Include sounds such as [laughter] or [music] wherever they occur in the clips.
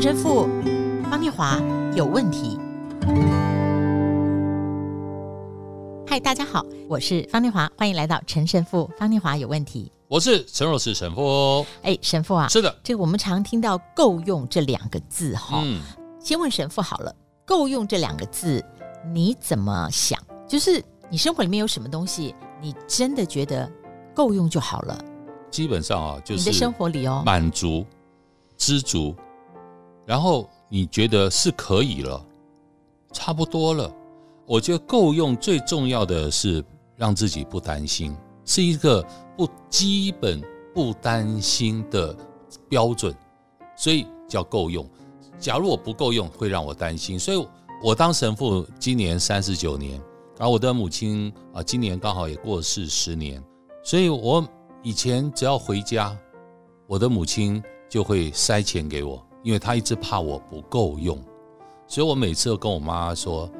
陈神父方念华有问题。嗨，大家好，我是方念华，欢迎来到陈神父方念华有问题。我是陈若是神父。哎，神父啊，是的，这个我们常听到“够用”这两个字哈。嗯，先问神父好了，“够用”这两个字你怎么想？就是你生活里面有什么东西，你真的觉得够用就好了？基本上啊，就是你的生活里哦，满足、知足，然后你觉得是可以了，差不多了。我觉得够用最重要的是让自己不担心，是一个不基本不担心的标准，所以叫够用。假如我不够用，会让我担心。所以我当神父今年三十九年，而我的母亲啊，今年刚好也过世十年，所以我以前只要回家，我的母亲就会塞钱给我，因为他一直怕我不够用，所以我每次都跟我妈说。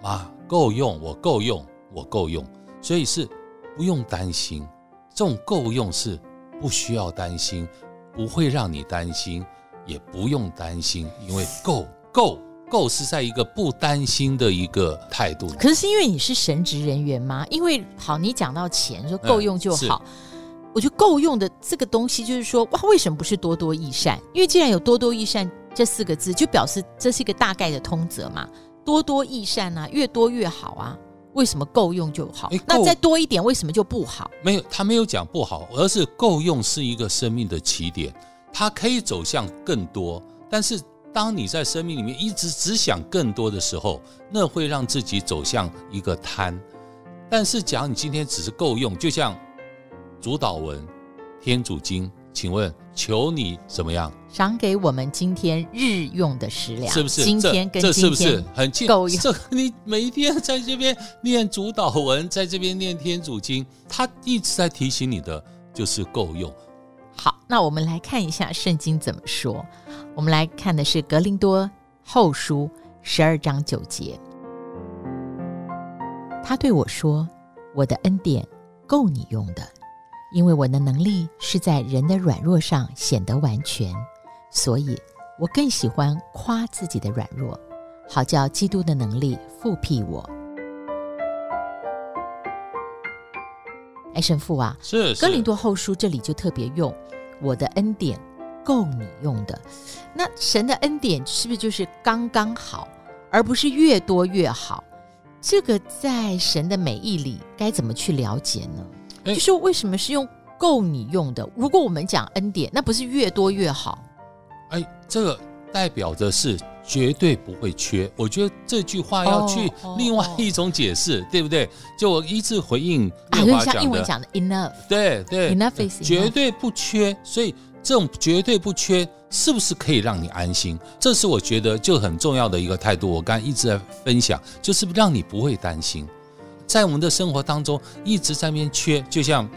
妈，够用，我够用，我够用，所以是不用担心。这种够用是不需要担心，不会让你担心，也不用担心，因为够够够是在一个不担心的一个态度。可是是因为你是神职人员吗？因为好，你讲到钱，说够用就好。嗯，我觉得够用的这个东西，就是说哇，为什么不是多多益善？因为既然有多多益善这四个字，就表示这是一个大概的通则嘛。多多益善啊，越多越好啊。为什么够用就好？那再多一点，为什么就不好？没有，他没有讲不好，而是够用是一个生命的起点，它可以走向更多。但是，当你在生命里面一直只想更多的时候，那会让自己走向一个贪。但是，假如你今天只是够用，就像主祷文、天主经。请问，求你怎么样？赏给我们今天日用的食粮，是不是？今天跟今天这是不是很够用？这你每一天在这边念主导文，在这边念天主经，他一直在提醒你的就是够用。好，那我们来看一下圣经怎么说。我们来看的是格林多后书十二章九节，他对我说：“我的恩典够你用的。”因为我的能力是在人的软弱上显得完全，所以我更喜欢夸自己的软弱，好叫基督的能力复辟我。哎，神父啊，是，是哥林多后书这里就特别用“我的恩典够你用的”，那神的恩典是不是就是刚刚好，而不是越多越好？这个在神的美意里该怎么去了解呢？就是为什么是用够你用的？如果我们讲恩典，那不是越多越好？哎，这个代表的是绝对不会缺。我觉得这句话要去另外一种解释，对不对？就我一直回应念华讲的，像英文讲的 enough，对对，enough is enough，绝对不缺。所以这种绝对不缺，是不是可以让你安心？这是我觉得就很重要的一个态度。我刚才一直在分享，就是让你不会担心。在我们的生活当中一直在那边缺，就像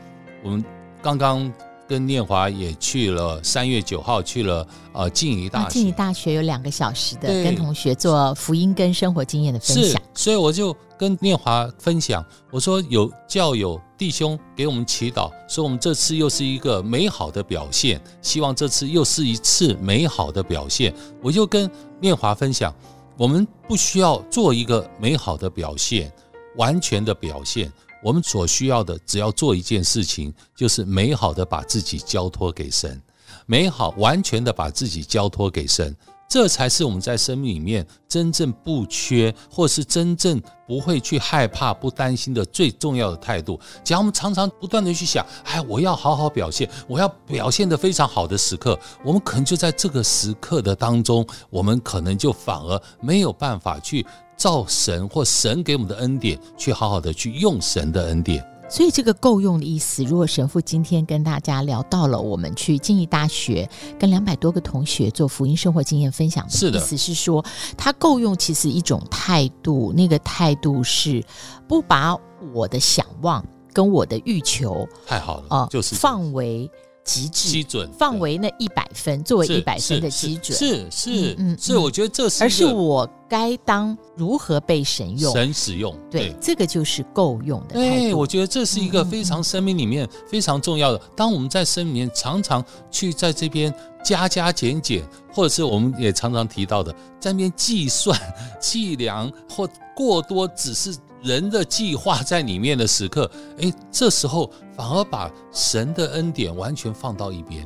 我们刚刚跟念华也去了，三月九号去了呃静宜大学，静宜大学有两个小时的跟同学做福音跟生活经验的分享，所以我就跟念华分享，我说有教友弟兄给我们祈祷，说我们这次又是一个美好的表现，希望这次又是一次美好的表现，我就跟念华分享，我们不需要做一个美好的表现。完全的表现，我们所需要的只要做一件事情，就是美好的把自己交托给神，美好完全的把自己交托给神。这才是我们在生命里面真正不缺，或是真正不会去害怕、不担心的最重要的态度。假如我们常常不断的去想，哎，我要好好表现，我要表现得非常好的时刻，我们可能就在这个时刻的当中，我们可能就反而没有办法去照神或神给我们的恩典，去好好的去用神的恩典。所以这个够用的意思，如果神父今天跟大家聊到了，我们去静宜大学跟两百多个同学做福音生活经验分享的。意思是说，他够用其实一种态度，那个态度是不把我的想望跟我的欲求太好了啊，就是放为极致基准，放为那一百分，作为一百分的基准，是是嗯是，我觉得这是，而是我该当如何被神用，神使用，对，这个就是够用的。对，我觉得这是一个非常生命里面非常重要的。当我们在生命里面常常去在这边加加减减，或者是我们也常常提到的，在那边计算、计量或过多，只是。人的计划在里面的时刻，哎，这时候反而把神的恩典完全放到一边，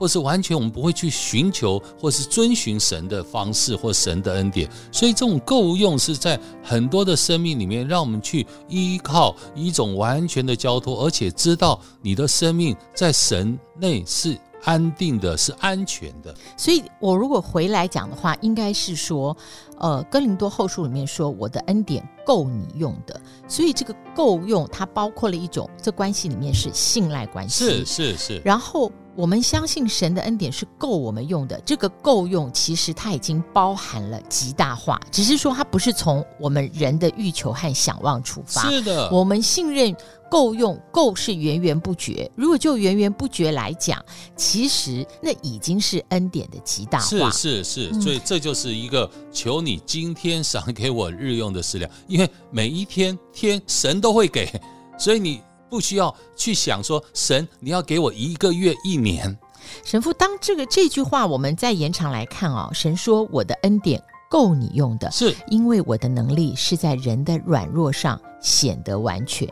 或是完全我们不会去寻求，或是遵循神的方式或神的恩典。所以这种够用是在很多的生命里面，让我们去依靠一种完全的交托，而且知道你的生命在神内是。安定的是安全的，所以我如果回来讲的话，应该是说，呃，哥林多后书里面说，我的恩典够你用的，所以这个够用，它包括了一种，这关系里面是信赖关系，是是是，然后。我们相信神的恩典是够我们用的，这个够用其实它已经包含了极大化，只是说它不是从我们人的欲求和想望出发。是的，我们信任够用，够是源源不绝。如果就源源不绝来讲，其实那已经是恩典的极大化。是是是，所以这就是一个求你今天赏给我日用的食粮，因为每一天天神都会给，所以你。不需要去想说神，你要给我一个月、一年。神父，当这个这句话我们再延长来看哦，神说我的恩典够你用的，是因为我的能力是在人的软弱上显得完全。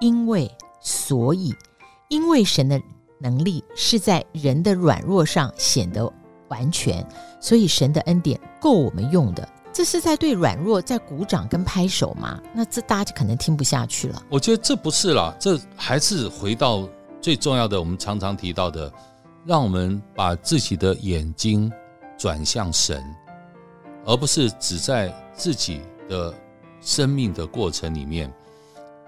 因为所以，因为神的能力是在人的软弱上显得完全，所以神的恩典够我们用的。这是在对软弱在鼓掌跟拍手吗？那这大家就可能听不下去了。我觉得这不是啦，这还是回到最重要的，我们常常提到的，让我们把自己的眼睛转向神，而不是只在自己的生命的过程里面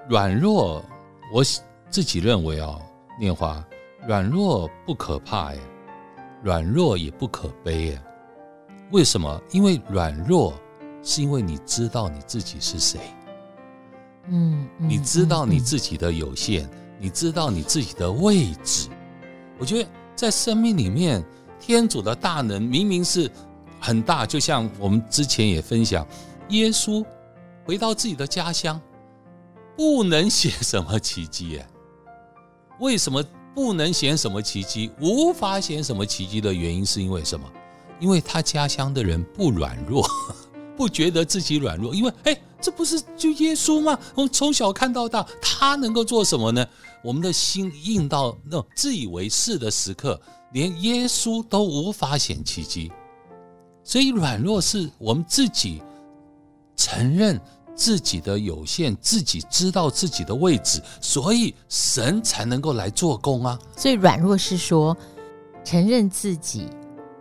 软弱。我自己认为啊，念华，软弱不可怕耶，软弱也不可悲耶。为什么？因为软弱，是因为你知道你自己是谁，嗯，嗯，你知道你自己的有限，嗯，你知道你自己的位置。我觉得在生命里面，天主的大能明明是很大，就像我们之前也分享，耶稣回到自己的家乡，不能显什么奇迹耶？为什么不能显什么奇迹？无法显什么奇迹的原因是因为什么？因为他家乡的人不软弱，[laughs] 不觉得自己软弱，因为哎，这不是就耶稣吗？我们从小看到大，他能够做什么呢？我们的心硬到那种自以为是的时刻，连耶稣都无法显奇迹。所以软弱是我们自己承认自己的有限，自己知道自己的位置，所以神才能够来做工啊。所以软弱是说承认自己。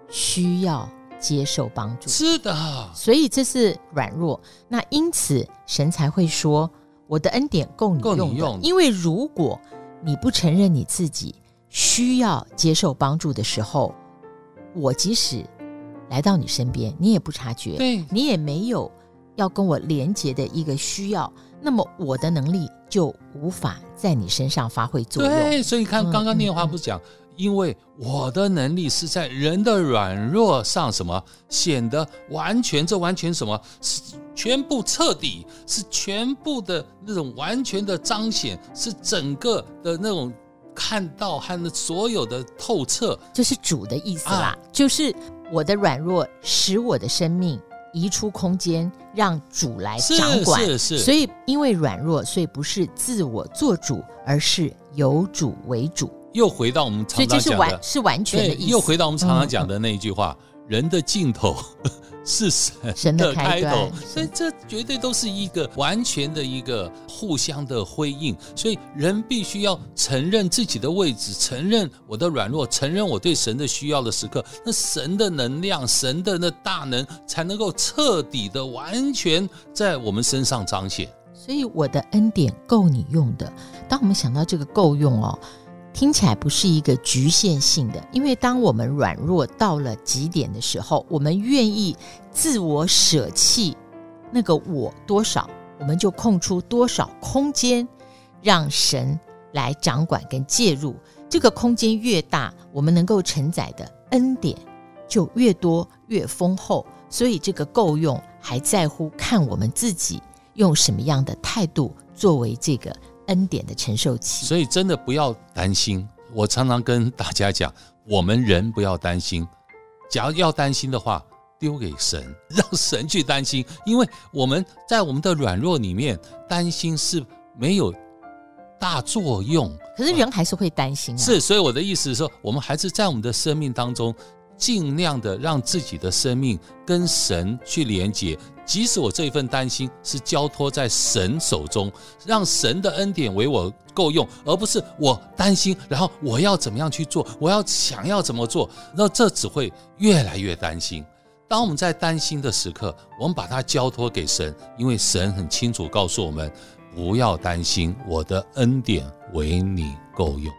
需要接受帮助，是的，所以这是软弱。那因此神才会说：“我的恩典够你用。”用。因为如果你不承认你自己需要接受帮助的时候，我即使来到你身边，你也不察觉，对，你也没有要跟我连接的一个需要，那么我的能力就无法在你身上发挥作用。对，所以看刚刚念华不是讲。嗯嗯因为我的能力是在人的软弱上，什么显得完全？这完全什么？是全部彻底，是全部的那种完全的彰显，是整个的那种看到和那所有的透彻，就是主的意思啦。啊、就是我的软弱使我的生命移出空间，让主来掌管。是是是。所以因为软弱，所以不是自我做主，而是由主为主。又回到我们常常讲的，是完是完全的意思。又回到我们常常讲的那一句话：嗯、人的尽头 [laughs] 是神的开头。所以这绝对都是一个完全的一个互相的辉映。所以人必须要承认自己的位置，承认我的软弱，承认我对神的需要的时刻，那神的能量、神的那大能才能够彻底的、完全在我们身上彰显。所以我的恩典够你用的。当我们想到这个够用哦。听起来不是一个局限性的，因为当我们软弱到了极点的时候，我们愿意自我舍弃那个我多少，我们就空出多少空间，让神来掌管跟介入。这个空间越大，我们能够承载的恩典就越多越丰厚。所以这个够用，还在乎看我们自己用什么样的态度作为这个恩典的承受期。所以真的不要担心。我常常跟大家讲，我们人不要担心。假如要担心的话，丢给神，让神去担心。因为我们在我们的软弱里面，担心是没有大作用。可是人还是会担心啊。是，所以我的意思是说，我们还是在我们的生命当中。尽量的让自己的生命跟神去连接，即使我这一份担心是交托在神手中，让神的恩典为我够用，而不是我担心，然后我要怎么样去做，我要想要怎么做，那这只会越来越担心。当我们在担心的时刻，我们把它交托给神，因为神很清楚告诉我们，不要担心，我的恩典为你够用。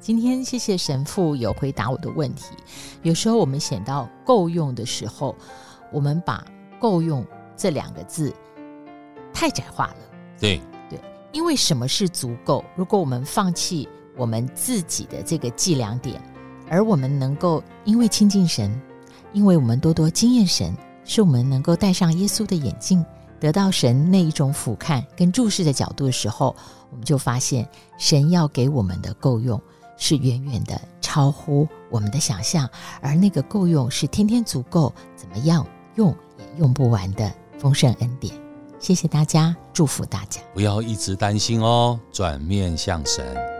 今天谢谢神父有回答我的问题。有时候我们想到够用的时候，我们把“够用”这两个字太窄化了。对对，因为什么是足够？如果我们放弃我们自己的这个计量点，而我们能够因为亲近神，因为我们多多经验神，是我们能够戴上耶稣的眼镜，得到神那一种俯瞰跟注视的角度的时候，我们就发现神要给我们的够用。是远远的超乎我们的想象，而那个够用是天天足够，怎么样用也用不完的丰盛恩典。谢谢大家，祝福大家，不要一直担心哦，转面向神。